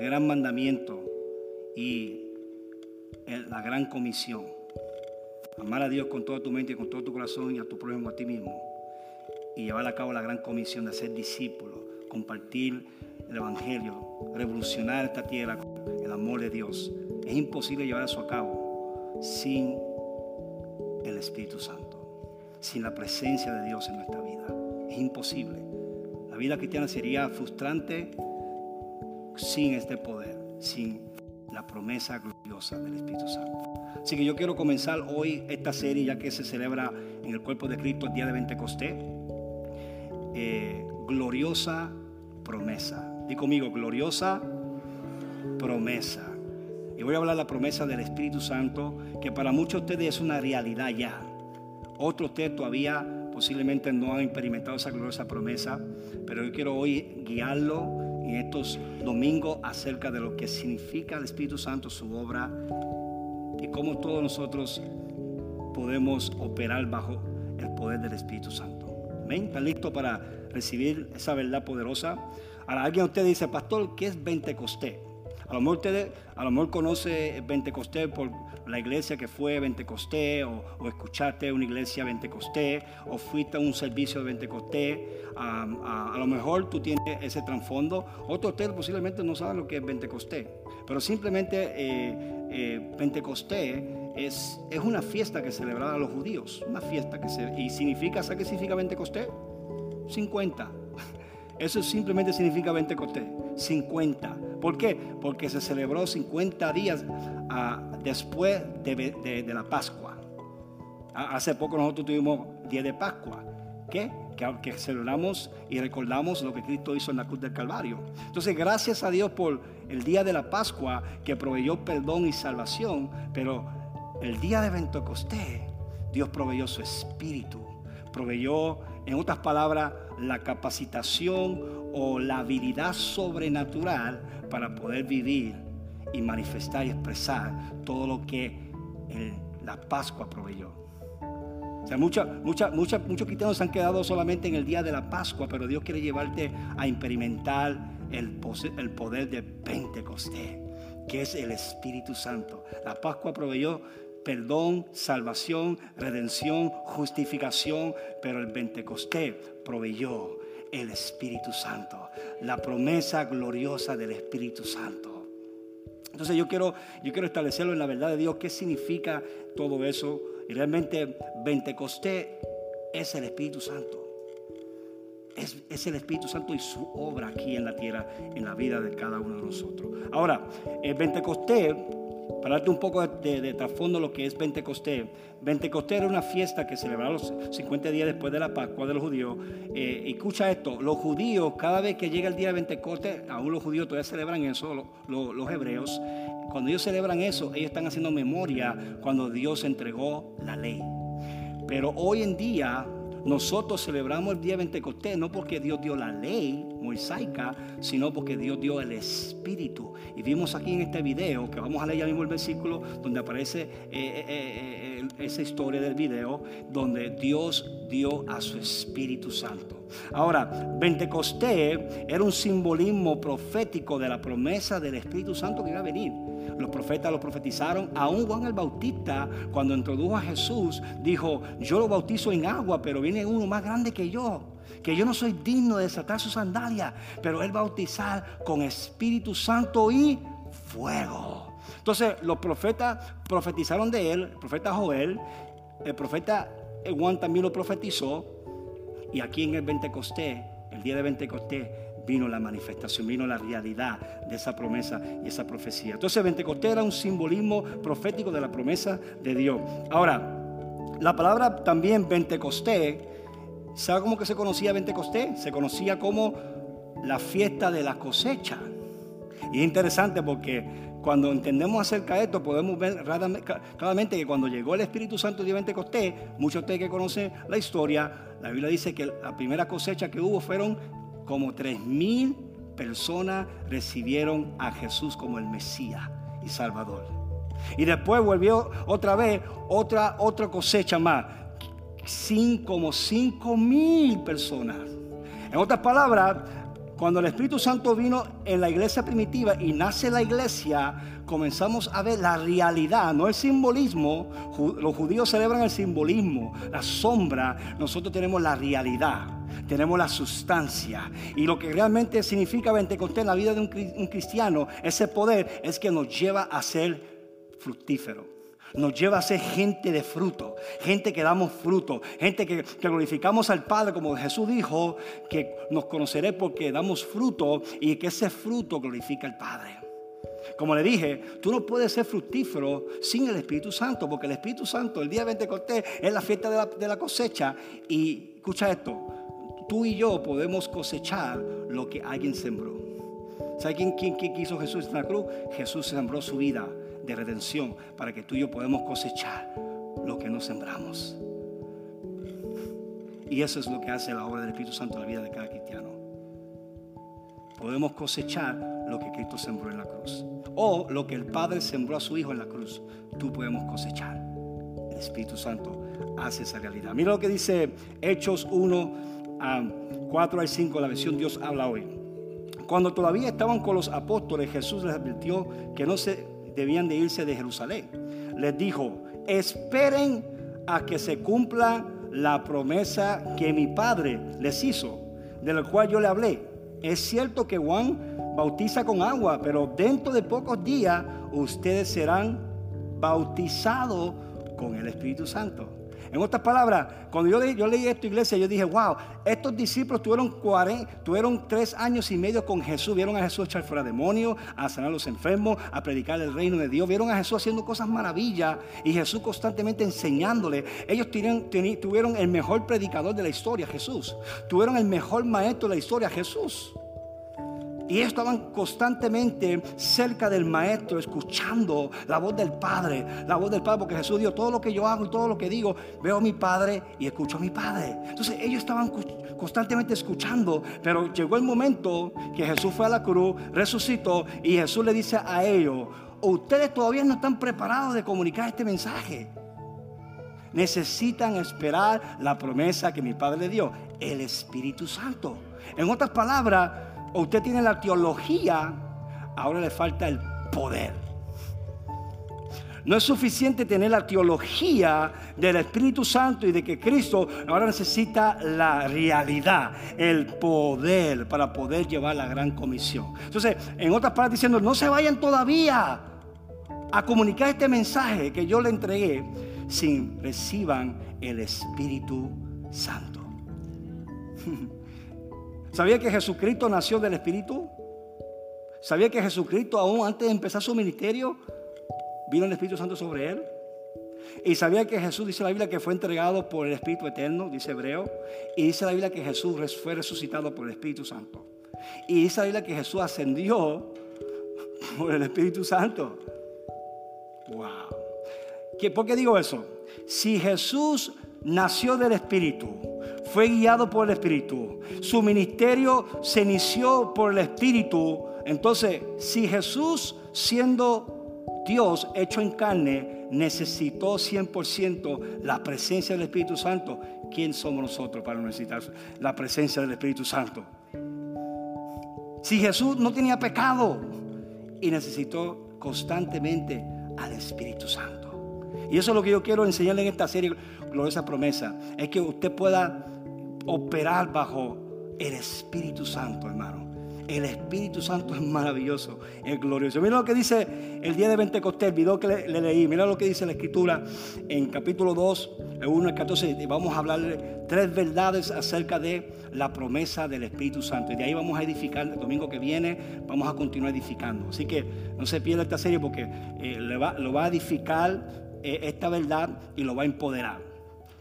gran mandamiento y la gran comisión. Amar a Dios con toda tu mente y con todo tu corazón y a tu prójimo a ti mismo. Y llevar a cabo la gran comisión de ser discípulo, compartir el Evangelio, revolucionar esta tierra con el amor de Dios. Es imposible llevar eso a cabo sin el Espíritu Santo, sin la presencia de Dios en nuestra vida. Es imposible. La vida cristiana sería frustrante sin este poder, sin la promesa gloriosa del Espíritu Santo. Así que yo quiero comenzar hoy esta serie ya que se celebra en el cuerpo de Cristo el día de Pentecostés. Eh, gloriosa promesa. Di conmigo, gloriosa promesa. Y voy a hablar de la promesa del Espíritu Santo, que para muchos de ustedes es una realidad ya. Otros de ustedes todavía posiblemente no han experimentado esa gloriosa promesa, pero yo quiero hoy guiarlo en estos domingos acerca de lo que significa el Espíritu Santo, su obra y cómo todos nosotros podemos operar bajo el poder del Espíritu Santo. ¿Ven? ¿Están listos para recibir esa verdad poderosa? Ahora alguien de ustedes dice, pastor, ¿qué es Pentecostés? A lo mejor ustedes, a lo mejor conoce Pentecostés por la iglesia que fue Pentecostés, o, o escuchaste una iglesia Pentecostés, o fuiste a un servicio de Pentecostés. a, lo mejor tú tienes ese trasfondo. Otros ustedes posiblemente no saben lo que es Pentecostés. Pero simplemente eh, eh, Pentecostés es, es, una fiesta que celebraba los judíos. Una fiesta que se. Y significa, ¿sabes qué significa Pentecostés? 50. Eso simplemente significa Pentecostés. 50. ¿Por qué? Porque se celebró 50 días ah, después de, la Pascua. Ah, hace poco nosotros tuvimos día de Pascua. ¿Qué? Que, que, celebramos y recordamos lo que Cristo hizo en la cruz del Calvario. Entonces, gracias a Dios por el día de la Pascua que proveyó perdón y salvación, pero el día de Pentecostés, Dios proveyó su espíritu, proveyó, en otras palabras, la capacitación o la habilidad sobrenatural para poder vivir y manifestar y expresar todo lo que la Pascua proveyó. O sea, mucha, mucha, muchos cristianos se han quedado solamente en el día de la Pascua, pero Dios quiere llevarte a experimentar el, el poder de Pentecostés, que es el Espíritu Santo. La Pascua proveyó perdón, salvación, redención, justificación, pero el Pentecostés proveyó el Espíritu Santo, la promesa gloriosa del Espíritu Santo. Entonces yo quiero, yo quiero establecerlo en la verdad de Dios, qué significa todo eso. Y realmente Pentecostés es el Espíritu Santo. Es, es, el Espíritu Santo y su obra aquí en la tierra, en la vida de cada uno de nosotros. Ahora, el Pentecostés para darte un poco de, trasfondo lo que es Pentecostés. Pentecostés era una fiesta que celebraba los 50 días después de la Pascua de los judíos. Eh, escucha esto, los judíos, cada vez que llega el día de Pentecostés, aún los judíos todavía celebran eso, los hebreos. Cuando ellos celebran eso, ellos están haciendo memoria cuando Dios entregó la ley. Pero hoy en día nosotros celebramos el día de Pentecostés no porque Dios dio la ley moisaica, sino porque Dios dio el Espíritu. Y vimos aquí en este video, que vamos a leer ya mismo el versículo, donde aparece eh, eh, eh, esa historia del video, donde Dios dio a su Espíritu Santo. Ahora, Pentecostés era un simbolismo profético de la promesa del Espíritu Santo que iba a venir. Los profetas lo profetizaron. Aún Juan el Bautista, cuando introdujo a Jesús, dijo, yo lo bautizo en agua, pero viene uno más grande que yo, que yo no soy digno de desatar su sandalia, pero él bautizar con Espíritu Santo y fuego. Entonces los profetas profetizaron de él, el profeta Joel, el profeta Juan también lo profetizó, y aquí en el Pentecostés, el día de Pentecostés, vino la manifestación, vino la realidad de esa promesa y esa profecía. Entonces Pentecostés era un simbolismo profético de la promesa de Dios. Ahora, la palabra también Pentecostés, ¿sabe cómo que se conocía Pentecostés? Se conocía como la fiesta de la cosecha. Y es interesante porque cuando entendemos acerca de esto, podemos ver claramente que cuando llegó el Espíritu Santo de Pentecostés, muchos de ustedes que conocen la historia, la Biblia dice que la primera cosecha que hubo fueron como tres mil personas recibieron a Jesús como el Mesías y Salvador. Y después volvió otra vez otra, otra cosecha más, como cinco mil personas. En otras palabras, Cuando el Espíritu Santo vino en la iglesia primitiva y nace la iglesia, comenzamos a ver la realidad, no el simbolismo. Los judíos celebran el simbolismo, la sombra. Nosotros tenemos la realidad, tenemos la sustancia. Y lo que realmente significa Pentecostés en la vida de un cristiano, ese poder, es que nos lleva a ser fructífero nos lleva a ser gente de fruto, gente que damos fruto, gente que, glorificamos al Padre, como Jesús dijo, que nos conoceré porque damos fruto y que ese fruto glorifica al Padre. Como le dije, tú no puedes ser fructífero sin el Espíritu Santo, porque el Espíritu Santo, el día de Pentecostés, es la fiesta de la, cosecha. Y escucha esto, tú y yo podemos cosechar lo que alguien sembró. ¿Sabe quién, quién, quién hizo Jesús en la cruz? Jesús sembró su vida de redención para que tú y yo podamos cosechar lo que nos sembramos. Y eso es lo que hace la obra del Espíritu Santo en la vida de cada cristiano. Podemos cosechar lo que Cristo sembró en la cruz. O lo que el Padre sembró a su Hijo en la cruz. Tú podemos cosechar. El Espíritu Santo hace esa realidad. Mira lo que dice Hechos 1, 4 al 5, la versión Dios habla hoy. Cuando todavía estaban con los apóstoles, Jesús les advirtió que no se debían de irse de Jerusalén. Les dijo, esperen a que se cumpla la promesa que mi padre les hizo, de la cual yo le hablé. Es cierto que Juan bautiza con agua, pero dentro de pocos días ustedes serán bautizados con el Espíritu Santo. En otras palabras, cuando yo, yo leí esto, iglesia, yo dije, wow, estos discípulos tuvieron, 40, tuvieron tres años y medio con Jesús. Vieron a Jesús echar fuera demonios, a sanar a los enfermos, a predicar el reino de Dios. Vieron a Jesús haciendo cosas maravillas y Jesús constantemente enseñándole. Ellos tuvieron el mejor predicador de la historia, Jesús. Tuvieron el mejor maestro de la historia, Jesús. Y estaban constantemente cerca del Maestro, escuchando la voz del Padre, la voz del Padre, porque Jesús dijo, todo lo que yo hago y todo lo que digo, veo a mi Padre y escucho a mi Padre. Entonces ellos estaban constantemente escuchando, pero llegó el momento que Jesús fue a la cruz, resucitó y Jesús le dice a ellos, ustedes todavía no están preparados de comunicar este mensaje. Necesitan esperar la promesa que mi Padre le dio, el Espíritu Santo. En otras palabras, usted tiene la teología, ahora le falta el poder. No es suficiente tener la teología del Espíritu Santo y de que Cristo ahora necesita la realidad, el poder para poder llevar la gran comisión. Entonces, en otras palabras diciendo, no se vayan todavía a comunicar este mensaje que yo le entregué sin reciban el Espíritu Santo. ¿Sabía que Jesucristo nació del Espíritu? ¿Sabía que Jesucristo aún antes de empezar su ministerio vino el Espíritu Santo sobre él? Y sabía que Jesús, dice la Biblia, que fue entregado por el Espíritu Eterno, dice Hebreo. Y dice la Biblia que Jesús fue resucitado por el Espíritu Santo. Y dice la Biblia que Jesús ascendió por el Espíritu Santo. Wow. ¿Por qué digo eso? Si Jesús nació del Espíritu, fue guiado por el Espíritu, su ministerio se inició por el Espíritu. Entonces, si Jesús siendo Dios hecho en carne, necesitó 100% la presencia del Espíritu Santo, ¿quién somos nosotros para necesitar la presencia del Espíritu Santo? Si Jesús no tenía pecado y necesitó constantemente al Espíritu Santo. Y eso es lo que yo quiero enseñarle en esta serie, gloriosa promesa, es que usted pueda operar bajo el Espíritu Santo, hermano. El Espíritu Santo es maravilloso, es glorioso. Mira lo que dice el día de Pentecostés, el video que le, leí. Mira lo que dice la Escritura en capítulo 2, el 1 al 14. Vamos a hablar tres verdades acerca de la promesa del Espíritu Santo. Y de ahí vamos a edificar el domingo que viene, vamos a continuar edificando. Así que no se pierda esta serie porque eh, le lo va a edificar eh, esta verdad y lo va a empoderar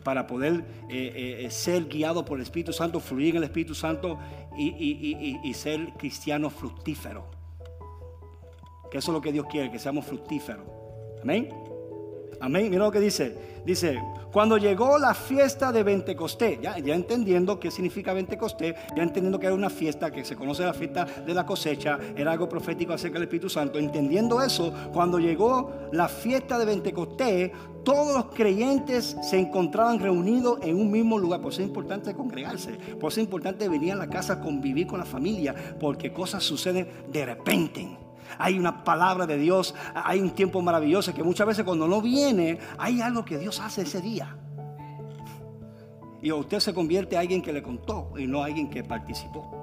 para poder eh, eh, ser guiado por el Espíritu Santo, fluir en el Espíritu Santo y, ser cristiano fructífero. Que eso es lo que Dios quiere, que seamos fructíferos. Amén. Amén. Mira lo que dice. Dice, cuando llegó la fiesta de Pentecostés, ya, ya entendiendo qué significa Pentecostés, ya entendiendo que era una fiesta que se conoce la fiesta de la cosecha, era algo profético acerca del Espíritu Santo, entendiendo eso, cuando llegó la fiesta de Pentecostés, todos los creyentes se encontraban reunidos en un mismo lugar. Por eso es importante congregarse, por eso es importante venir a la casa convivir con la familia, porque cosas suceden de repente hay una palabra de Dios, hay un tiempo maravilloso que muchas veces cuando no viene, hay algo que Dios hace ese día. Y usted se convierte en alguien que le contó y no alguien que participó.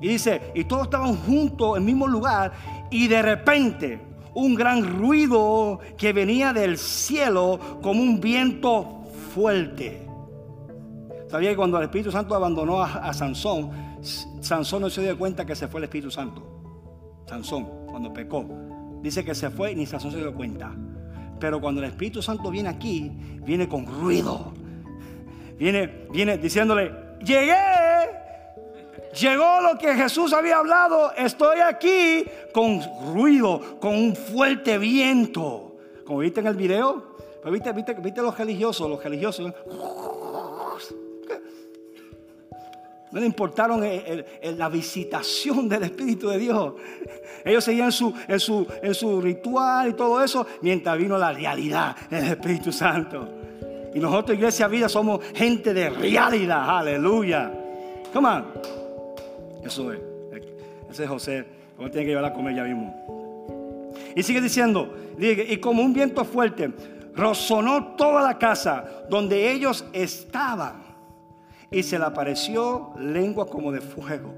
Y dice, y todos estaban juntos en el mismo lugar y de repente un gran ruido que venía del cielo como un viento fuerte. ¿Sabía que cuando el Espíritu Santo abandonó a, a Sansón, Sansón no se dio cuenta que se fue el Espíritu Santo? Sansón, cuando pecó. Dice que se fue y ni Sansón se dio cuenta. Pero cuando el Espíritu Santo viene aquí, viene con ruido. Viene, viene diciéndole, llegué. Llegó lo que Jesús había hablado. Estoy aquí con ruido, con un fuerte viento. Como viste en el video. Pero viste, viste, viste los religiosos, los religiosos. No le importaron la visitación del Espíritu de Dios. Ellos seguían su, en, su, su ritual y todo eso, mientras vino la realidad del Espíritu Santo. Y nosotros, Iglesia Vida, somos gente de realidad. Aleluya. Come on. Eso es. Ese es José. Como tiene que llevar a comer ya mismo. Y sigue diciendo, y como un viento fuerte, resonó toda la casa donde ellos estaban y se le apareció lengua como de fuego.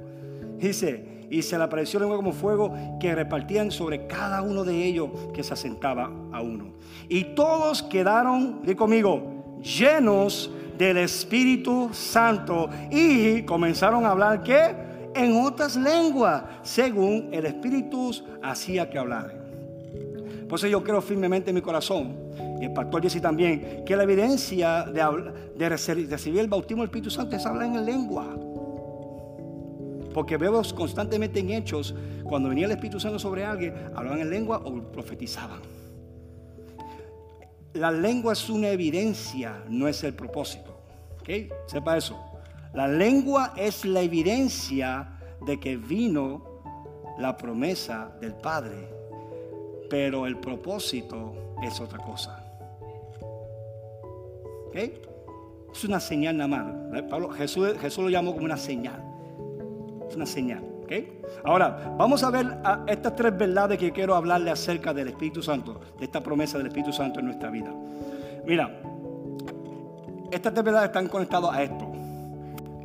Dice, y se le apareció lengua como fuego que repartían sobre cada uno de ellos que se asentaba a uno. Y todos quedaron, di conmigo, llenos del Espíritu Santo y comenzaron a hablar que en otras lenguas, según el Espíritu hacía que hablaran. Por eso yo creo firmemente en mi corazón y el pastor Jesse también, que la evidencia de, de recibir el bautismo del Espíritu Santo es hablar en lengua. Porque vemos constantemente en hechos, cuando venía el Espíritu Santo sobre alguien, hablaban en lengua o profetizaban. La lengua es una evidencia, no es el propósito. ¿Ok? Sepa eso. La lengua es la evidencia de que vino la promesa del Padre, pero el propósito es otra cosa. Es una señal nada más. Jesús, Jesús lo llamó como una señal. Es una señal. Ahora, vamos a ver estas tres verdades que quiero hablarle acerca del Espíritu Santo, de esta promesa del Espíritu Santo en nuestra vida. Mira, estas tres verdades están conectadas a esto.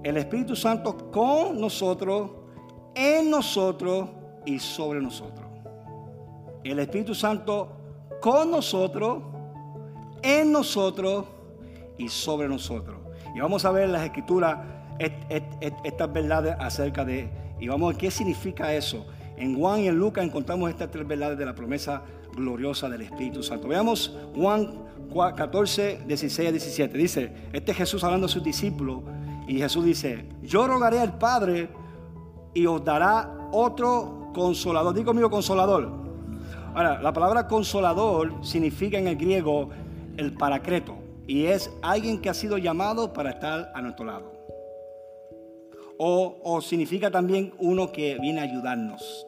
El Espíritu Santo con nosotros, en nosotros y sobre nosotros. El Espíritu Santo con nosotros, en nosotros y sobre nosotros. Y vamos a ver en las escrituras estas verdades acerca de, y vamos a ver qué significa eso. En Juan y en Lucas encontramos estas tres verdades de la promesa gloriosa del Espíritu Santo. Veamos Juan 14, 16 a 17. Dice, este es Jesús hablando a sus discípulos y Jesús dice, yo rogaré al Padre y os dará otro consolador. Digo conmigo consolador. Ahora, la palabra consolador significa en el griego el paracreto y es alguien que ha sido llamado para estar a nuestro lado. O, significa también uno que viene a ayudarnos.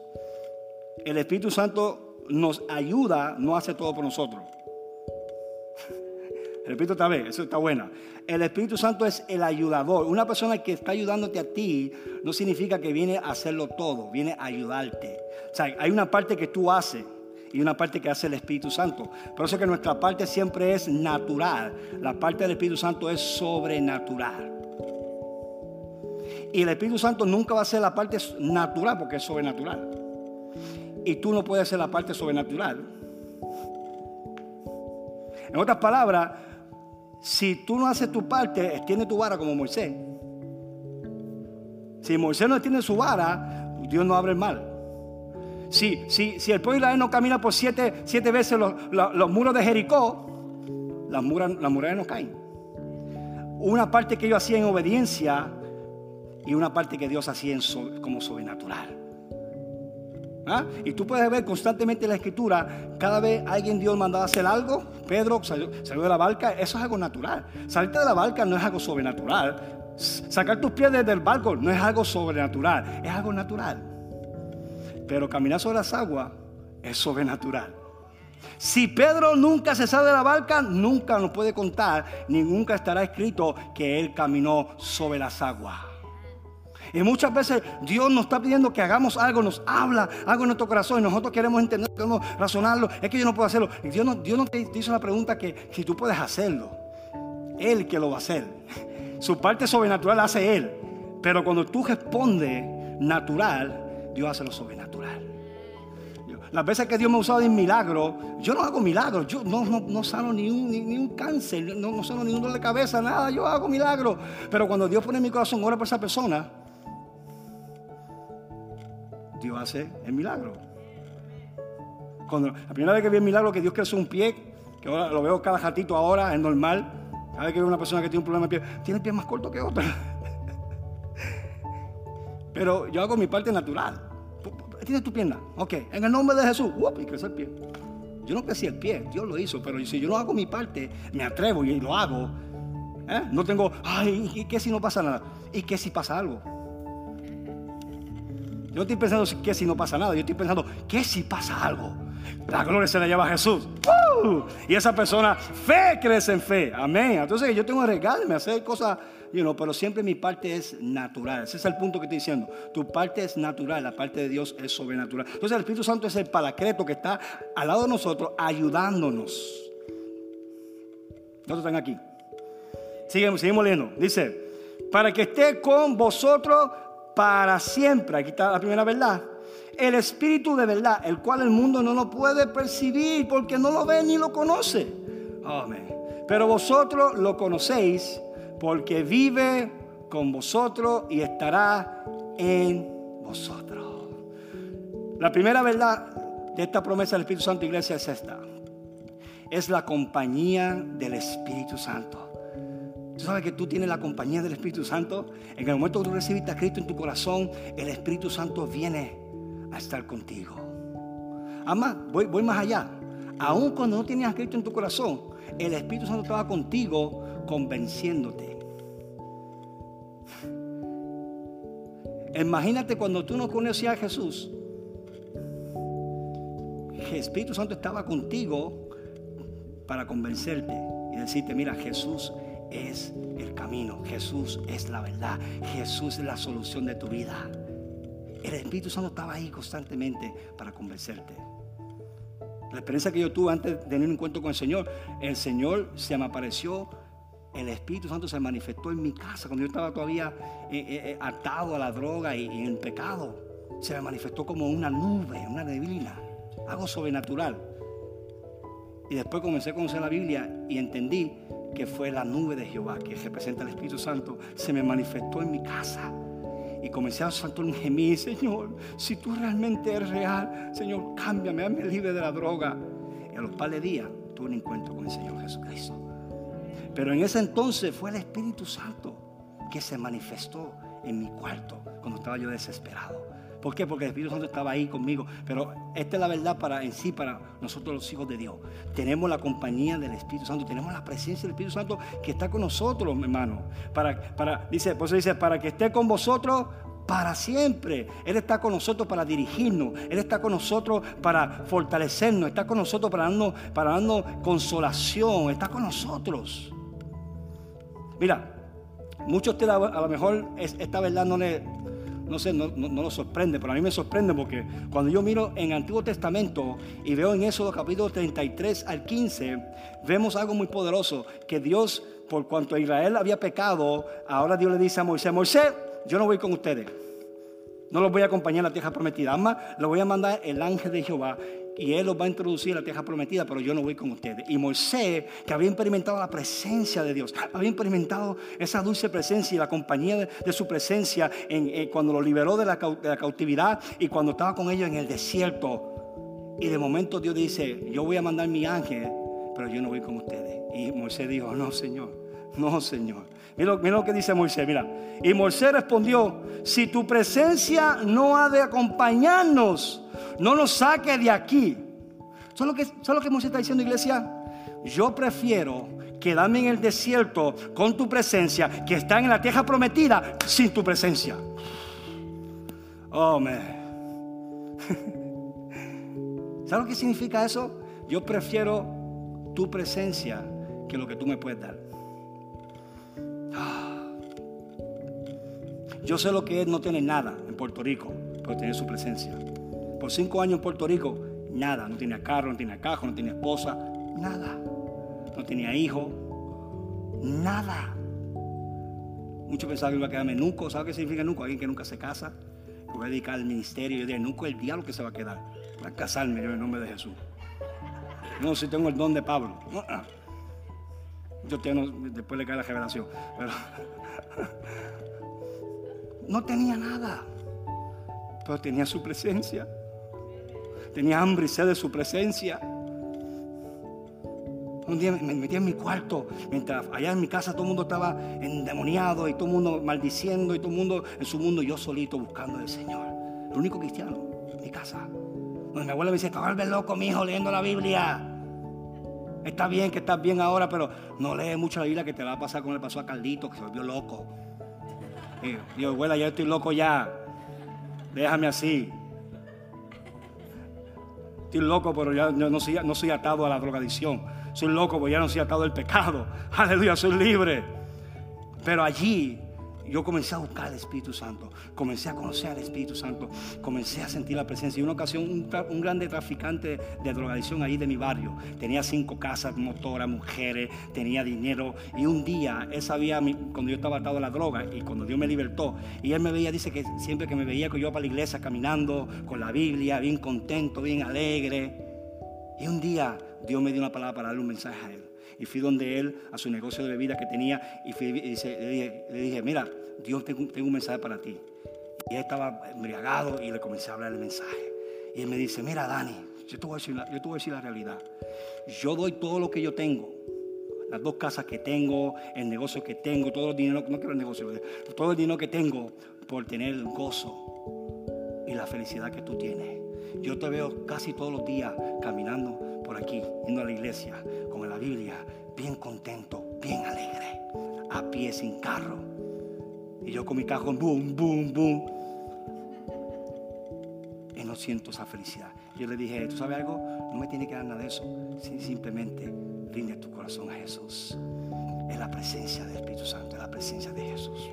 El Espíritu Santo nos ayuda, no hace todo por nosotros. Repito otra vez, eso está buena. El Espíritu Santo es el ayudador. Una persona que está ayudándote a ti no significa que viene a hacerlo todo, viene a ayudarte. O sea, hay una parte que tú haces y una parte que hace el Espíritu Santo. Por eso que nuestra parte siempre es natural. La parte del Espíritu Santo es sobrenatural. Y el Espíritu Santo nunca va a ser la parte natural porque es sobrenatural. Y tú no puedes ser la parte sobrenatural. En otras palabras, si tú no haces tu parte, extiende tu vara como Moisés. Si Moisés no extiende su vara, Dios no abre el mal. Si, si, el pueblo de Israel no camina por siete, siete veces los, muros de Jericó, las, las murallas no caen. Una parte que ellos hacían en obediencia y una parte que Dios hacía como sobrenatural. ¿Ah? Y tú puedes ver constantemente en la escritura, cada vez alguien Dios mandaba hacer algo, Pedro salió, salió, de la barca, eso es algo natural. Salirte de la barca no es algo sobrenatural. Sacar tus pies del barco no es algo sobrenatural, es algo natural. Pero caminar sobre las aguas es sobrenatural. Si Pedro nunca se sale de la barca, nunca nos puede contar, ni nunca estará escrito que él caminó sobre las aguas. Y muchas veces Dios nos está pidiendo que hagamos algo, nos habla algo en nuestro corazón y nosotros queremos entender, queremos razonarlo. Es que yo no puedo hacerlo. Dios no, Dios no te, hizo la pregunta que si tú puedes hacerlo. Él que lo va a hacer. Su parte sobrenatural hace Él. Pero cuando tú respondes natural, Dios hace lo sobrenatural. Las veces que Dios me ha usado en milagro, yo no hago milagros, yo no, no, sano ni un, ni, un cáncer, no, no sano ni un dolor de cabeza, nada, yo hago milagros. Pero cuando Dios pone en mi corazón, ora por esa persona, Dios hace el milagro. Cuando, la primera vez que vi el milagro que Dios creció un pie, que ahora lo veo cada ratito ahora, es normal. Cada vez que veo una persona que tiene un problema de pie, tiene el pie más corto que otra. Pero yo hago mi parte natural. Tienes tu pierna. Ok, en el nombre de Jesús. y crece el pie. Yo no crecí el pie, Dios lo hizo. Pero si yo no hago mi parte, me atrevo y lo hago. ¿eh? No tengo, ay, ¿y qué si no pasa nada? ¿Y qué si pasa algo? Yo no estoy pensando que si no pasa nada. Yo estoy pensando, ¿qué si pasa algo? La gloria se la lleva a Jesús. Y esa persona, fe crece en fe. Amén. Entonces yo tengo que regalarme, hacer cosas pero siempre mi parte es natural. Ese es el punto que estoy diciendo. Tu parte es natural, la parte de Dios es sobrenatural. Entonces el Espíritu Santo es el paracreto que está al lado de nosotros ayudándonos. ¿Cuántos están aquí? Seguimos, seguimos leyendo. Dice, para que esté con vosotros para siempre. Aquí está la primera verdad. El Espíritu de verdad, el cual el mundo no lo puede percibir porque no lo ve ni lo conoce. Amén. Pero vosotros lo conocéis porque vive con vosotros y estará en vosotros. La primera verdad de esta promesa del Espíritu Santo, iglesia, es esta. Es la compañía del Espíritu Santo. Tú sabes que tú tienes la compañía del Espíritu Santo. En el momento que tú recibiste a Cristo en tu corazón, el Espíritu Santo viene a estar contigo. Además, voy, más allá. Aún cuando no tenías a Cristo en tu corazón, el Espíritu Santo estaba contigo convenciéndote. Imagínate cuando tú no conocías a Jesús. El Espíritu Santo estaba contigo para convencerte y decirte, mira, Jesús es el camino, Jesús es la verdad, Jesús es la solución de tu vida. El Espíritu Santo estaba ahí constantemente para convencerte. La experiencia que yo tuve antes de tener un encuentro con el Señor, el Señor se me apareció el Espíritu Santo se manifestó en mi casa cuando yo estaba todavía eh, eh, eh, atado a la droga y, en el pecado. Se me manifestó como una nube, una neblina, algo sobrenatural. Y después comencé a conocer la Biblia y entendí que fue la nube de Jehová que representa el Espíritu Santo. Se me manifestó en mi casa. Y comencé a saltar un gemir, Señor, si tú realmente eres real, Señor, cámbiame, hazme libre de la droga. Y a los par de días tuve un encuentro con el Señor Jesucristo. Pero en ese entonces fue el Espíritu Santo que se manifestó en mi cuarto cuando estaba yo desesperado. ¿Por qué? Porque el Espíritu Santo estaba ahí conmigo. Pero esta es la verdad para en sí, para nosotros los hijos de Dios. Tenemos la compañía del Espíritu Santo, tenemos la presencia del Espíritu Santo que está con nosotros, hermano. Para, para, dice, por dice, para que esté con vosotros para siempre. Él está con nosotros para dirigirnos. Él está con nosotros para fortalecernos. Está con nosotros para darnos, para darnos consolación. Está con nosotros. Mira, muchos a lo mejor esta verdad no le, no sé, no, lo sorprende, pero a mí me sorprende porque cuando yo miro en Antiguo Testamento y veo en Éxodo capítulo 33 al 15, vemos algo muy poderoso, que Dios, por cuanto Israel había pecado, ahora Dios le dice a Moisés, Moisés, yo no voy con ustedes, no los voy a acompañar a la tierra prometida, además le voy a mandar el ángel de Jehová y Él los va a introducir a la tierra prometida, pero yo no voy con ustedes. Y Moisés, que había experimentado la presencia de Dios, había experimentado esa dulce presencia y la compañía de, su presencia en, cuando lo liberó de la, cautividad y cuando estaba con ellos en el desierto. Y de momento Dios dice, yo voy a mandar mi ángel, pero yo no voy con ustedes. Y Moisés dijo, no, Señor, no, Señor. Mira, mira, lo que dice Moisés, mira. Y Moisés respondió, si tu presencia no ha de acompañarnos, no nos saque de aquí. ¿Sabes lo que, ¿sabes que Moisés está diciendo, iglesia? Yo prefiero quedarme en el desierto con tu presencia que estar en la tierra prometida sin tu presencia. Oh, man. ¿Sabes lo que significa eso? Yo prefiero tu presencia que lo que tú me puedes dar. Yo sé lo que es no tener nada en Puerto Rico, pero tener su presencia. Por cinco años en Puerto Rico, nada. No tenía carro, no tenía cajo, no tenía esposa, nada. No tenía hijo, nada. Muchos pensaban que iba a quedarme nuco. ¿Sabe qué significa nuco? Alguien que nunca se casa. Que voy a dedicar al ministerio. Yo dije, es el diablo que se va a quedar. Va a casarme yo en el nombre de Jesús. No si tengo el don de Pablo. Yo tengo, después le cae la revelación. Pero no tenía nada, pero tenía su presencia. Tenía hambre y sed de su presencia. Un día me metí en mi cuarto, mientras allá en mi casa todo el mundo estaba endemoniado y todo el mundo maldiciendo y todo el mundo en su mundo, yo solito buscando al Señor. El único cristiano en mi casa. Donde mi abuela me dice, te vuelves loco, mi hijo, leyendo la Biblia. Está bien que estás bien ahora, pero no lees mucho la Biblia que te va a pasar como le pasó a Carlito, que se volvió loco. Y yo, abuela, ya estoy loco ya. Déjame así. Estoy loco, pero ya no soy, no soy atado a la drogadicción. Soy loco, pero ya no soy atado al pecado. Aleluya, soy libre. Pero allí yo comencé a buscar al Espíritu Santo, comencé a conocer al Espíritu Santo, comencé a sentir la presencia. Y una ocasión, un, grande traficante de drogadicción ahí de mi barrio, tenía cinco casas, motoras, mujeres, tenía dinero. Y un día él sabía cuando yo estaba atado a la droga y cuando Dios me libertó. Y él me veía, dice que siempre que me veía que yo iba para la iglesia caminando con la Biblia, bien contento, bien alegre. Y un día Dios me dio una palabra para darle un mensaje a él y fui donde él, a su negocio de bebida que tenía, y, le, dije, mira, Dios tengo, tengo un mensaje para ti. Y él estaba embriagado y le comencé a hablar el mensaje. Y él me dice, mira Dani, yo te voy a decir la, yo te voy a decir la realidad. Yo doy todo lo que yo tengo. Las dos casas que tengo, el negocio que tengo, todo el dinero, no quiero el negocio, todo el dinero que tengo por tener el gozo y la felicidad que tú tienes. Yo te veo casi todos los días caminando por aquí, yendo a la iglesia, con la Biblia, bien contento, bien alegre, a pie sin carro. Y yo con mi cajón, boom, boom, boom. Y no siento esa felicidad. Yo le dije, ¿tú sabes algo? No me tiene que dar nada de eso. Simplemente rinde tu corazón a Jesús. Es la presencia del Espíritu Santo, es la presencia de Jesús.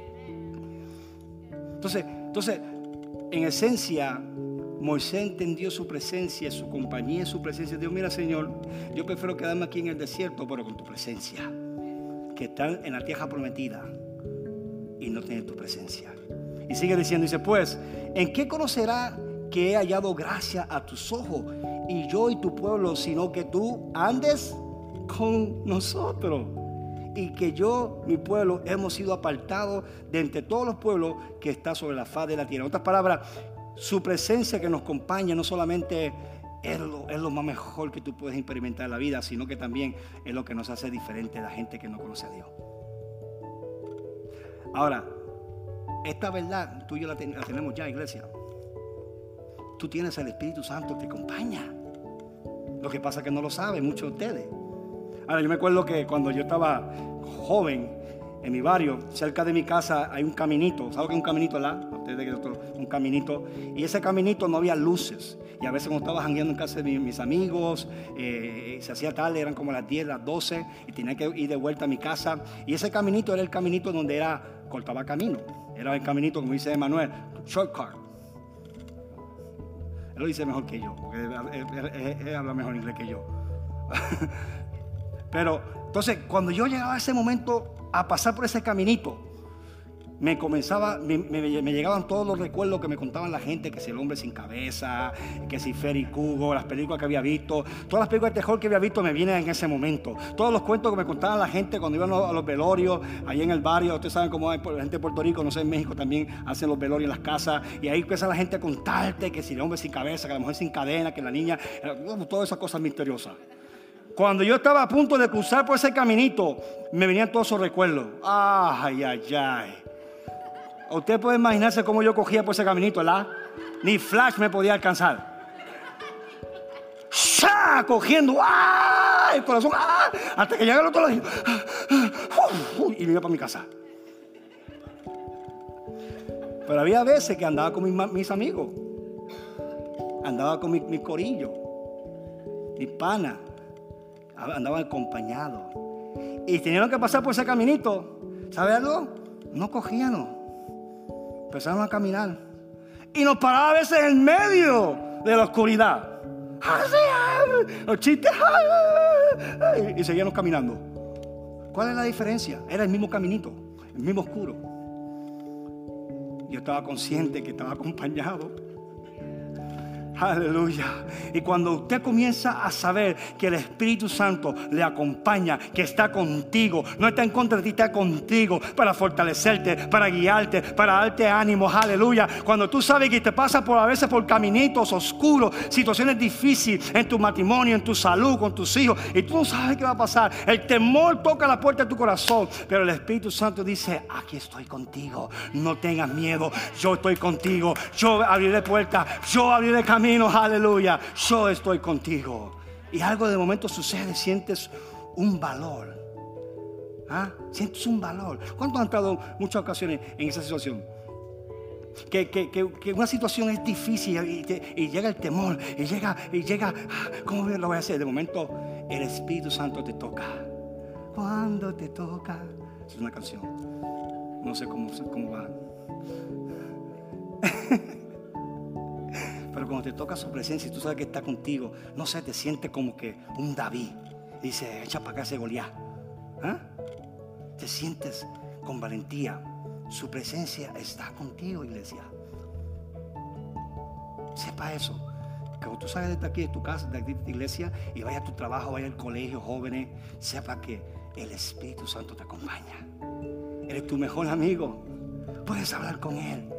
Entonces, entonces en esencia, Moisés entendió su presencia, su compañía, su presencia. Dios, mira Señor, yo prefiero quedarme aquí en el desierto, pero con tu presencia. Que estar en la tierra prometida y no tener tu presencia. Y sigue diciendo, dice, pues, ¿en qué conocerá que he hallado gracia a tus ojos y yo y tu pueblo, sino que tú andes con nosotros? y que yo, mi pueblo, hemos sido apartados de entre todos los pueblos que está sobre la faz de la tierra. En otras palabras, su presencia que nos acompaña no solamente es lo, más mejor que tú puedes experimentar en la vida, sino que también es lo que nos hace diferente a la gente que no conoce a Dios. Ahora, esta verdad tú y yo la, tenemos ya, iglesia. Tú tienes el Espíritu Santo que te acompaña. Lo que pasa es que no lo saben muchos de ustedes. Ahora, yo me acuerdo que cuando yo estaba joven, en mi barrio, cerca de mi casa, hay un caminito. ¿Sabes qué es un caminito, la? Un caminito. Y ese caminito no había luces. Y a veces cuando estaba jangueando en casa de mis amigos, eh, se hacía tarde, eran como las 10, las 12, y tenía que ir de vuelta a mi casa. Y ese caminito era el caminito donde era, cortaba camino. Era el caminito, como dice Emanuel, shortcut. Él lo dice mejor que yo, porque él habla mejor inglés que yo. Pero entonces, cuando yo llegaba a ese momento, a pasar por ese caminito, me comenzaba, me, llegaban todos los recuerdos que me contaban la gente, que si el hombre sin cabeza, que si Ferry Cugo, las películas que había visto, todas las películas de terror que había visto me vienen en ese momento. Todos los cuentos que me contaban la gente cuando iban a los velorios, ahí en el barrio, ustedes saben cómo hay gente de Puerto Rico, no sé, en México también hacen los velorios en las casas, y ahí empieza la gente a contarte que si el hombre sin cabeza, que la mujer sin cadena, que la niña, todas esas cosas misteriosas. Cuando yo estaba a punto de cruzar por ese caminito, me venían todos esos recuerdos. Ay, ay, ay. Usted puede imaginarse cómo yo cogía por ese caminito, ¿verdad? Ni flash me podía alcanzar. ¡ah! cogiendo, ¡ah! el corazón, ¡ah! hasta que llega el otro lado y me iba para mi casa. Pero había veces que andaba con mis, amigos, andaba con mi, mi corillo, mi pana, andaba acompañado. Y tenían que pasar por ese caminito. ¿Sabe algo? No cogían, empezaron a caminar. Y nos paraba a veces en medio de la oscuridad. Los chistes. Y seguíamos caminando. ¿Cuál es la diferencia? Era el mismo caminito, el mismo oscuro. Yo estaba consciente que estaba acompañado. Aleluya. Y cuando usted comienza a saber que el Espíritu Santo le acompaña, que está contigo, no está en contra de ti, está contigo para fortalecerte, para guiarte, para darte ánimo. Aleluya. Cuando tú sabes que te pasa por a veces por caminitos oscuros, situaciones difíciles en tu matrimonio, en tu salud, con tus hijos, y tú no sabes qué va a pasar. El temor toca la puerta de tu corazón, pero el Espíritu Santo dice, aquí estoy contigo, no tengas miedo, yo estoy contigo, yo abriré puertas, yo abriré camino aleluya, yo estoy contigo. Y algo de momento sucede, sientes un valor. ¿Ah? Sientes un valor. ¿Cuántos han estado muchas ocasiones en esa situación? Que, que, una situación es difícil y, llega el temor y llega, y llega, ¿cómo lo voy a hacer? De momento el Espíritu Santo te toca. Cuando te toca, es una canción. No sé cómo, cómo va. Cuando te toca su presencia y tú sabes que está contigo, no sé, te sientes como que un David. Dice, echa para acá ese Goliat. ¿Ah? Te sientes con valentía. Su presencia está contigo, iglesia. Sepa eso. Que cuando tú salgas de aquí, de tu casa, de aquí de tu iglesia, y vaya a tu trabajo, vaya al colegio, jóvenes, sepa que el Espíritu Santo te acompaña. Eres tu mejor amigo. Puedes hablar con Él.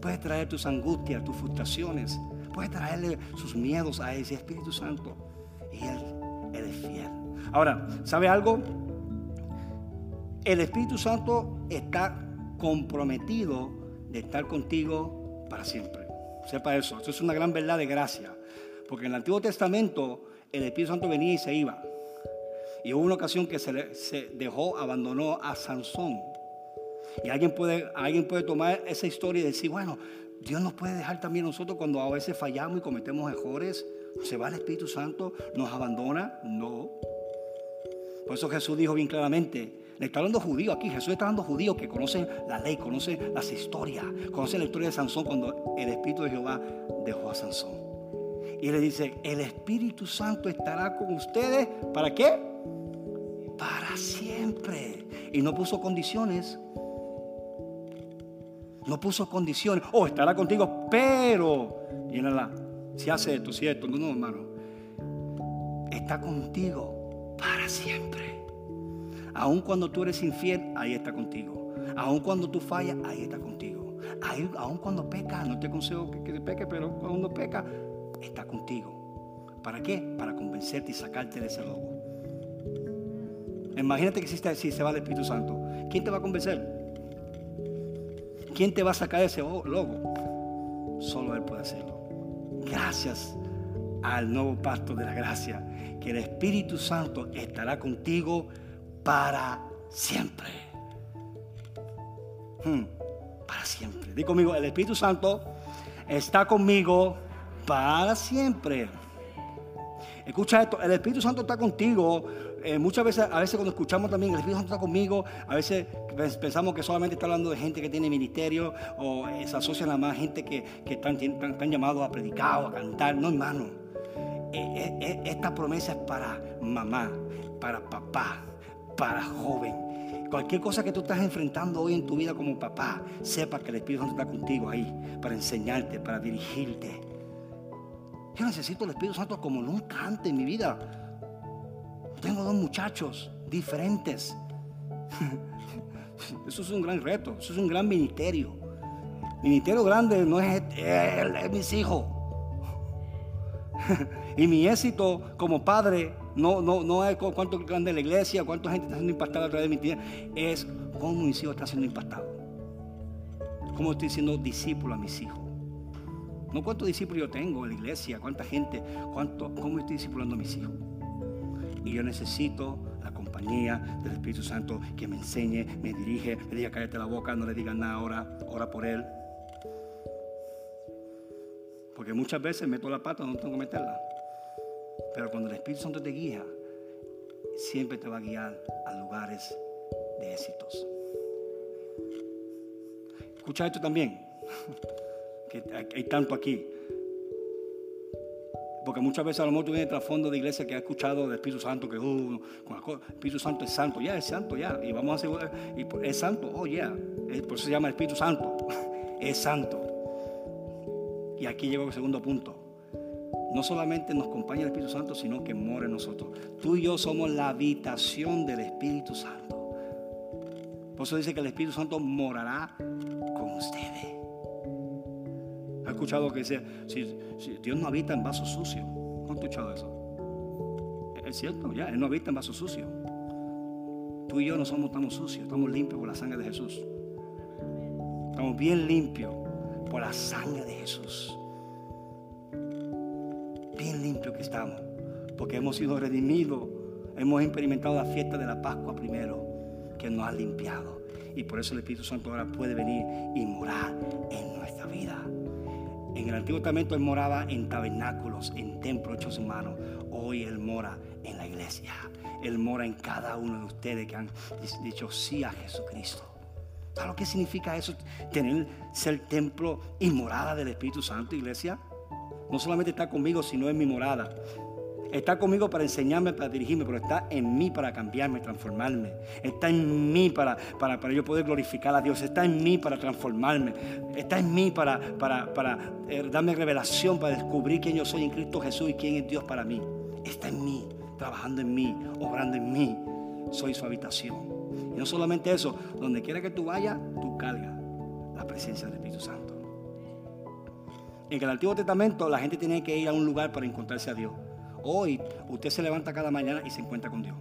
Puedes traer tus angustias, tus frustraciones puede traerle sus miedos a ese Espíritu Santo. Y Él, Él es fiel. Ahora, ¿sabe algo? El Espíritu Santo está comprometido de estar contigo para siempre. Sepa eso. Eso es una gran verdad de gracia. Porque en el Antiguo Testamento el Espíritu Santo venía y se iba. Y hubo una ocasión que se, se dejó, abandonó a Sansón. Y alguien puede, alguien puede tomar esa historia y decir, bueno, Dios nos puede dejar también nosotros cuando a veces fallamos y cometemos errores. Se va el Espíritu Santo, nos abandona. No. Por eso Jesús dijo bien claramente, le está hablando judío aquí, Jesús está hablando judío que conocen la ley, conocen las historias, conocen la historia de Sansón cuando el Espíritu de Jehová dejó a Sansón. Y le dice, el Espíritu Santo estará con ustedes, ¿para qué? Para siempre. Y no puso condiciones. No puso condiciones. Oh, estará contigo, pero, llénala. Si hace esto, si esto, no, no, hermano. Está contigo para siempre. Aun cuando tú eres infiel, ahí está contigo. Aun cuando tú fallas, ahí está contigo. Ahí, aun cuando peca, no te aconsejo que, que peque, pero cuando peca, está contigo. ¿Para qué? Para convencerte y sacarte de ese lobo. Imagínate que si, si se va el Espíritu Santo, ¿quién te va a convencer? ¿Quién te va a sacar ese logo? Solo Él puede hacerlo. Gracias al nuevo pacto de la gracia, que el Espíritu Santo estará contigo para siempre. Hmm, para siempre. Dí conmigo, el Espíritu Santo está conmigo para siempre. Escucha esto, el Espíritu Santo está contigo eh, muchas veces, a veces cuando escuchamos también el Espíritu Santo está conmigo, a veces pensamos que solamente está hablando de gente que tiene ministerio o eh, se asocian a más gente que, están, llamados a predicar o a cantar. No, hermano. Eh, esta promesa es para mamá, para papá, para joven. Cualquier cosa que tú estás enfrentando hoy en tu vida como papá, sepa que el Espíritu Santo está contigo ahí para enseñarte, para dirigirte. Yo necesito el Espíritu Santo como nunca antes en mi vida. Tengo dos muchachos diferentes. Eso es un gran reto, eso es un gran ministerio. Ministerio grande no es, él, es mis hijos. y mi éxito como padre no, no, no es cuánto grande la iglesia, cuánta gente está siendo impactada a través de mi vida, es cómo mis hijos están siendo impactados. Cómo estoy siendo discípulo a mis hijos. No cuántos discípulos yo tengo en la iglesia, cuánta gente, cuánto, cómo estoy discipulando a mis hijos. Y yo necesito la compañía del Espíritu Santo que me enseñe, me dirige, me diga cállate la boca, no le digas nada ahora, ora por él. Porque muchas veces meto la pata donde tengo que meterla. Pero cuando el Espíritu Santo te guía, siempre te va a guiar a lugares de éxitos. Escucha esto también, que hay tanto aquí. Porque muchas veces a lo mejor tú vienes trasfondo de iglesia que ha escuchado del Espíritu Santo, que uh, Espíritu Santo es santo, ya es santo, ya. Y vamos a asegurar, y es santo, oh ya. Por eso se llama Espíritu Santo, es santo. Y aquí llegó el segundo punto. No solamente nos acompaña el Espíritu Santo, sino que mora en nosotros. Tú y yo somos la habitación del Espíritu Santo. Por eso dice que el Espíritu Santo morará con ustedes escuchado que dice, si, Dios no habita en vaso sucio. ¿No has escuchado eso? Es cierto, ya, Él no habita en vaso sucio. Tú y yo no somos tan sucios, estamos limpios por la sangre de Jesús. Estamos bien limpios por la sangre de Jesús. Bien limpios que estamos, porque hemos sido redimidos, hemos experimentado la fiesta de la Pascua primero, que nos ha limpiado. Y por eso el Espíritu Santo ahora puede venir y morar en nuestra vida. En el Antiguo Testamento Él moraba en tabernáculos, en templos hechos humanos. Hoy Él mora en la iglesia. Él mora en cada uno de ustedes que han dicho sí a Jesucristo. ¿Sabes lo que significa eso? Tener, ser templo y morada del Espíritu Santo, iglesia. No solamente está conmigo, sino en mi morada. Está conmigo para enseñarme, para dirigirme, pero está en mí para cambiarme, transformarme. Está en mí para, para, para yo poder glorificar a Dios. Está en mí para transformarme. Está en mí para, para, para eh, darme revelación, para descubrir quién yo soy en Cristo Jesús y quién es Dios para mí. Está en mí, trabajando en mí, obrando en mí. Soy su habitación. Y no solamente eso, donde quiera que tú vayas, tú cargas la presencia del Espíritu Santo. En el Antiguo Testamento la gente tenía que ir a un lugar para encontrarse a Dios. Hoy usted se levanta cada mañana y se encuentra con Dios.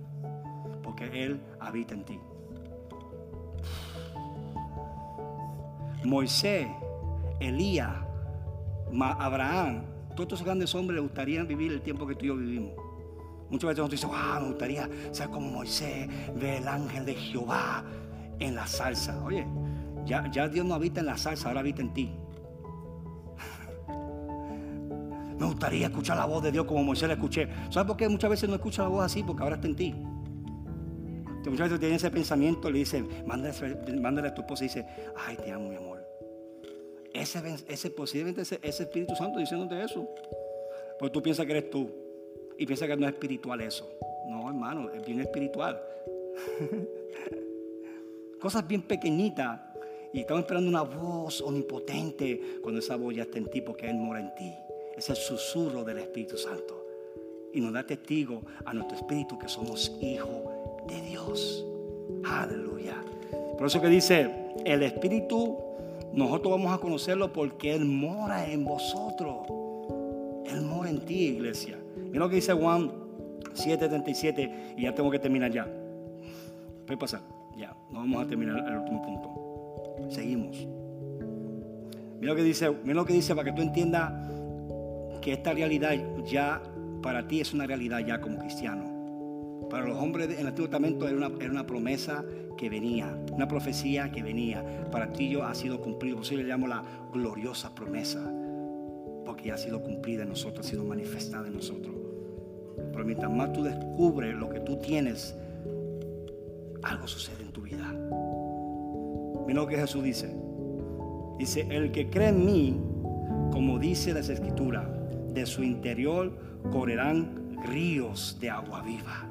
Porque Él habita en ti. Moisés, Elías, Abraham, todos estos grandes hombres le gustaría vivir el tiempo que tú y yo vivimos. Muchas veces nos dicen, wow, me gustaría ser como Moisés, ver el ángel de Jehová en la salsa. Oye, ya Dios no habita en la salsa, ahora habita en ti. Me gustaría escuchar la voz de Dios como Moisés la escuché. ¿Sabes por qué muchas veces no escucha la voz así? Porque ahora está en ti. muchas veces tiene ese pensamiento, le dice, mándale, a tu esposa y dice, ay, te amo, mi amor. Ese, ese posiblemente ese, ese Espíritu Santo diciéndote eso. Porque tú piensas que eres tú. Y piensas que no es espiritual eso. No, hermano, es bien espiritual. Cosas bien pequeñitas. Y estamos esperando una voz omnipotente cuando esa voz ya está en ti porque Él mora en ti. Es el susurro del Espíritu Santo. Y nos da testigo a nuestro espíritu que somos hijos de Dios. Aleluya. Por eso que dice, el Espíritu, nosotros vamos a conocerlo porque Él mora en vosotros. Él mora en ti, iglesia. Mira lo que dice Juan 7:37 y ya tengo que terminar ya. Puede pasar, ya, no vamos a terminar el último punto. Seguimos. Mira lo que dice, mira lo que dice para que tú entiendas que esta realidad ya para ti es una realidad ya como cristiano. Para los hombres en el Antiguo Testamento era una, era una promesa que venía, una profecía que venía. Para ti yo ha sido cumplido. Por eso le llamo la gloriosa promesa. Porque ya ha sido cumplida en nosotros, ha sido manifestada en nosotros. Pero mientras más tú descubres lo que tú tienes, algo sucede en tu vida. Mira lo que Jesús dice. Dice, el que cree en mí, como dice las escrituras, de su interior correrán ríos de agua viva.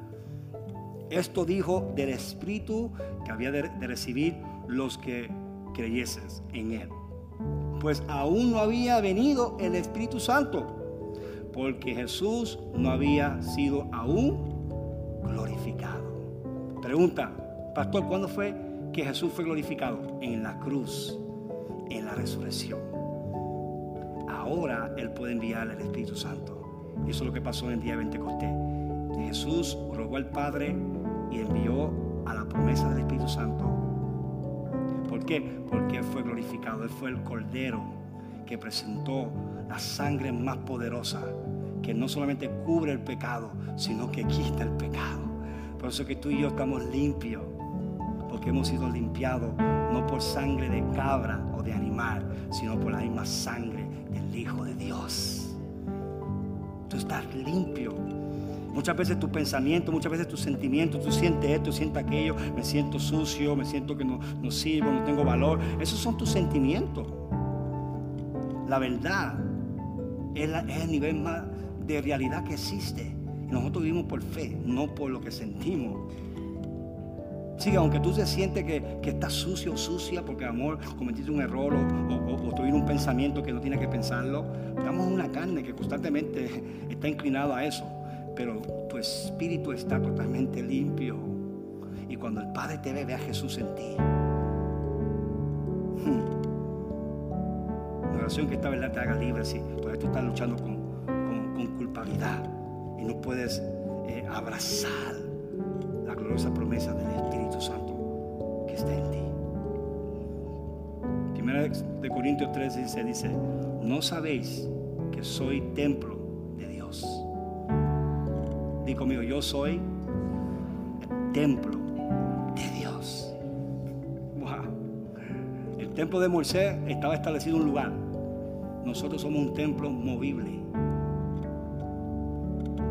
Esto dijo del Espíritu que había de, recibir los que creyesen en Él. Pues aún no había venido el Espíritu Santo, porque Jesús no había sido aún glorificado. Pregunta, pastor, ¿cuándo fue que Jesús fue glorificado? En la cruz, en la resurrección ahora Él puede enviar el Espíritu Santo. Y eso es lo que pasó en el día de Pentecostés. Jesús rogó al Padre y envió a la promesa del Espíritu Santo. ¿Por qué? Porque Él fue glorificado. Él fue el Cordero que presentó la sangre más poderosa, que no solamente cubre el pecado, sino que quita el pecado. Por eso que tú y yo estamos limpios, porque hemos sido limpiados no por sangre de cabra o de animal, sino por la misma sangre Hijo de Dios. Tú estás limpio. Muchas veces tu pensamiento, muchas veces tus sentimientos, tú sientes esto, sientes aquello, me siento sucio, me siento que no, no sirvo, no tengo valor. Esos son tus sentimientos. La verdad es, el nivel más de realidad que existe. Nosotros vivimos por fe, no por lo que sentimos. Sí, aunque tú te sientes que, que estás sucio o sucia porque amor cometiste un error o, o, tuviste un pensamiento que no tienes que pensarlo, estamos en una carne que constantemente está inclinado a eso. Pero tu espíritu está totalmente limpio. Y cuando el Padre te ve, ve a Jesús en ti. Hmm oración que esta verdad te haga libre si todavía tú estás luchando con, con, culpabilidad y no puedes eh, abrazar la gloriosa promesa del Espíritu Santo que está en ti. Primera de Corintios 13 dice, dice, no sabéis que soy templo de Dios. Digo conmigo, yo soy templo de Dios. El templo de Moisés estaba establecido en un lugar. Nosotros somos un templo movible.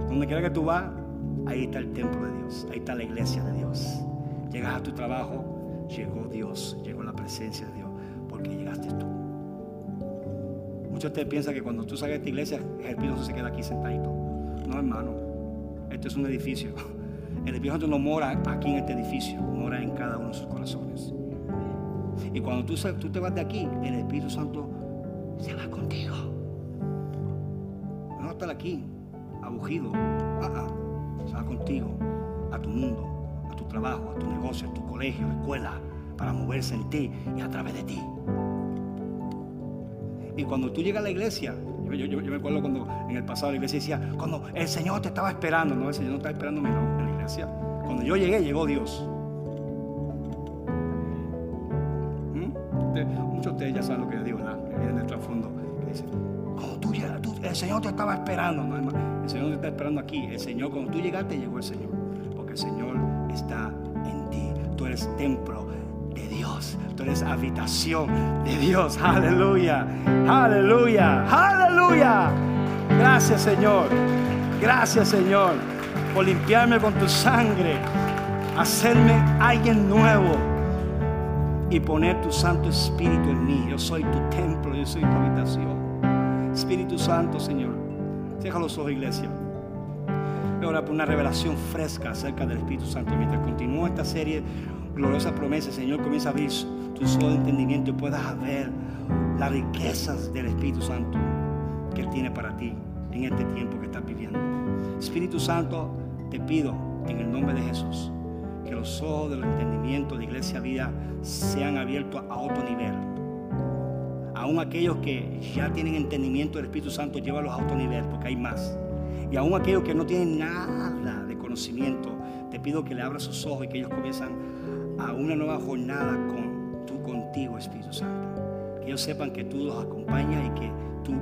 Donde quiera que tú vas, ahí está el templo de Dios, ahí está la iglesia de Dios. Llegas a tu trabajo, llegó Dios, llegó la presencia de Dios, porque llegaste tú. Muchos de ustedes piensan que cuando tú salgas de esta iglesia, el Espíritu Santo se queda aquí sentadito. No, hermano, esto es un edificio. El Espíritu Santo no mora aquí en este edificio, mora en cada uno de sus corazones. Y cuando tú, te vas de aquí, el Espíritu Santo se va contigo. No estar aquí, abugido. Ah, ah, va contigo, a tu mundo, a tu trabajo, a tu negocio, a tu colegio, a escuela, para moverse en ti y a través de ti. Y cuando tú llegas a la iglesia, yo, me acuerdo cuando en el pasado la iglesia decía, cuando el Señor te estaba esperando, no, el Señor no estaba esperando en la iglesia. Cuando yo llegué, llegó Dios. muchos de ustedes ya saben lo. Que Señor te estaba esperando. No, el Señor te está esperando aquí. El Señor, cuando tú llegaste, llegó el Señor. Porque el Señor está en ti. Tú eres templo de Dios. Tú eres habitación de Dios. Aleluya. Aleluya. Aleluya. Gracias, Señor. Gracias, Señor, por limpiarme con tu sangre. Hacerme alguien nuevo y poner tu Santo Espíritu en mí. Yo soy tu templo, yo soy tu habitación. Espíritu Santo, Señor. Deja los ojos, iglesia. ahora por una revelación fresca acerca del Espíritu Santo. Mientras continúa esta serie, gloriosa promesa, Señor, comienza a abrir tus ojos de entendimiento y puedas ver las riquezas del Espíritu Santo que Él tiene para ti en este tiempo que estás viviendo. Espíritu Santo, te pido en el nombre de Jesús que los ojos del entendimiento de Iglesia Vida sean abiertos a otro nivel. Aún aquellos que ya tienen entendimiento del Espíritu Santo, llévalos a otro nivel, porque hay más. Y aún aquellos que no tienen nada de conocimiento, te pido que le abras sus ojos y que ellos comienzan a una nueva jornada con tú contigo, Espíritu Santo. Que ellos sepan que tú los acompañas y que tú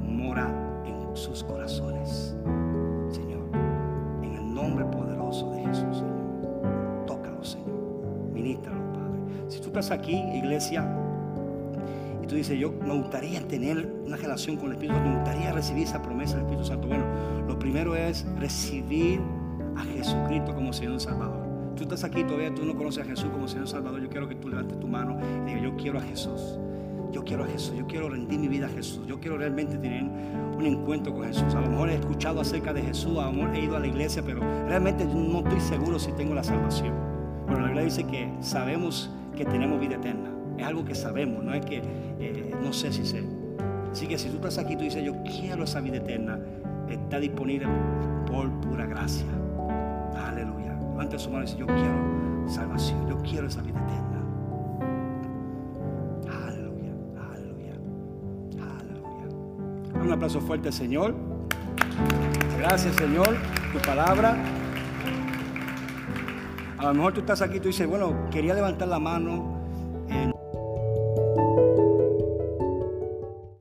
moras en sus corazones. Señor, en el nombre poderoso de Jesús, Señor. Si tú estás aquí, iglesia, tú dices, yo me gustaría tener una relación con el Espíritu Santo, me gustaría recibir esa promesa del Espíritu Santo. Bueno, lo primero es recibir a Jesucristo como Señor Salvador. Tú estás aquí todavía, tú no conoces a Jesús como Señor Salvador. Yo quiero que tú levantes tu mano y digas, yo quiero a Jesús. Yo quiero a Jesús, yo quiero rendir mi vida a Jesús, yo quiero realmente tener un encuentro con Jesús. A lo mejor he escuchado acerca de Jesús, a lo mejor he ido a la iglesia, pero realmente no estoy seguro si tengo la salvación. Bueno, la Biblia dice que sabemos que tenemos vida eterna. Es algo que sabemos, no es que eh, no sé si sé. Así que si tú estás aquí y tú dices, yo quiero esa vida eterna, está disponible por pura gracia. Aleluya. Levanta su mano y dice, yo quiero salvación, yo quiero esa vida eterna. Aleluya, aleluya, aleluya. Un aplauso fuerte Señor. Gracias Señor, tu palabra. A lo mejor tú estás aquí y tú dices, bueno, quería levantar la mano,